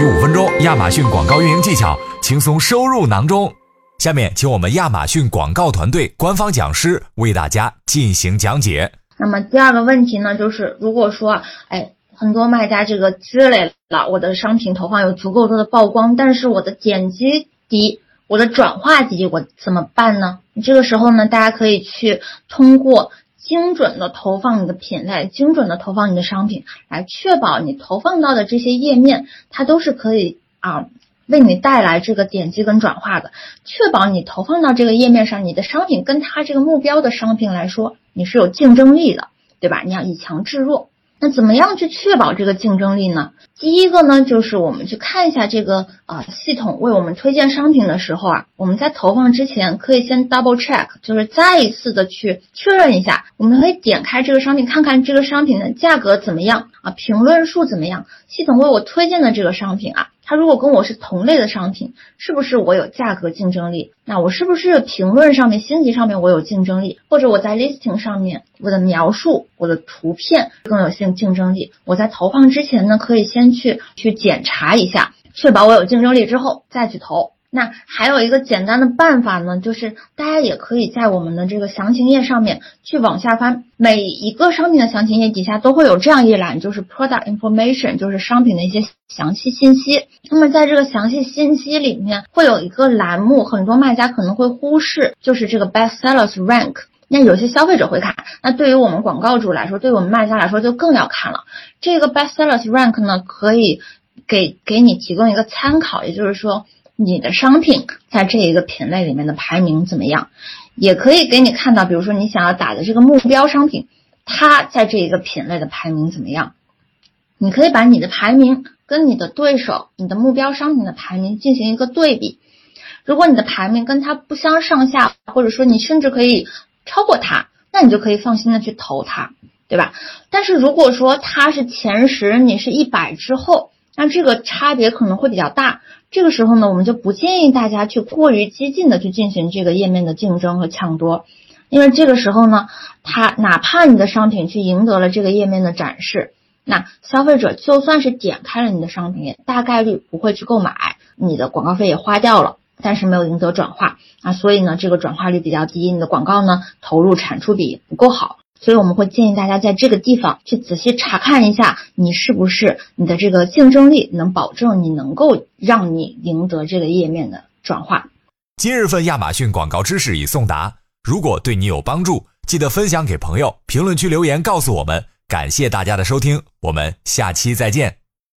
取五分钟，亚马逊广告运营技巧轻松收入囊中。下面，请我们亚马逊广告团队官方讲师为大家进行讲解。那么第二个问题呢，就是如果说，哎，很多卖家这个积累了我的商品投放有足够多的曝光，但是我的点击低，我的转化低，我怎么办呢？这个时候呢，大家可以去通过。精准的投放你的品类，精准的投放你的商品，来确保你投放到的这些页面，它都是可以啊为你带来这个点击跟转化的，确保你投放到这个页面上，你的商品跟它这个目标的商品来说，你是有竞争力的，对吧？你要以强制弱。那怎么样去确保这个竞争力呢？第一个呢，就是我们去看一下这个啊系统为我们推荐商品的时候啊，我们在投放之前可以先 double check，就是再一次的去确认一下。我们可以点开这个商品，看看这个商品的价格怎么样啊，评论数怎么样，系统为我推荐的这个商品啊。它如果跟我是同类的商品，是不是我有价格竞争力？那我是不是评论上面、星级上面我有竞争力？或者我在 listing 上面我的描述、我的图片更有性竞争力？我在投放之前呢，可以先去去检查一下，确保我有竞争力之后再去投。那还有一个简单的办法呢，就是大家也可以在我们的这个详情页上面去往下翻，每一个商品的详情页底下都会有这样一栏，就是 product information，就是商品的一些详细信息。那么在这个详细信息里面会有一个栏目，很多卖家可能会忽视，就是这个 best sellers rank。那有些消费者会看，那对于我们广告主来说，对我们卖家来说就更要看了。这个 best sellers rank 呢，可以给给你提供一个参考，也就是说。你的商品在这一个品类里面的排名怎么样？也可以给你看到，比如说你想要打的这个目标商品，它在这一个品类的排名怎么样？你可以把你的排名跟你的对手、你的目标商品的排名进行一个对比。如果你的排名跟它不相上下，或者说你甚至可以超过它，那你就可以放心的去投它，对吧？但是如果说它是前十，你是一百之后，那这个差别可能会比较大。这个时候呢，我们就不建议大家去过于激进的去进行这个页面的竞争和抢夺，因为这个时候呢，它哪怕你的商品去赢得了这个页面的展示，那消费者就算是点开了你的商品，也大概率不会去购买，你的广告费也花掉了，但是没有赢得转化啊，所以呢，这个转化率比较低，你的广告呢投入产出比不够好。所以我们会建议大家在这个地方去仔细查看一下，你是不是你的这个竞争力能保证你能够让你赢得这个页面的转化。今日份亚马逊广告知识已送达，如果对你有帮助，记得分享给朋友，评论区留言告诉我们。感谢大家的收听，我们下期再见。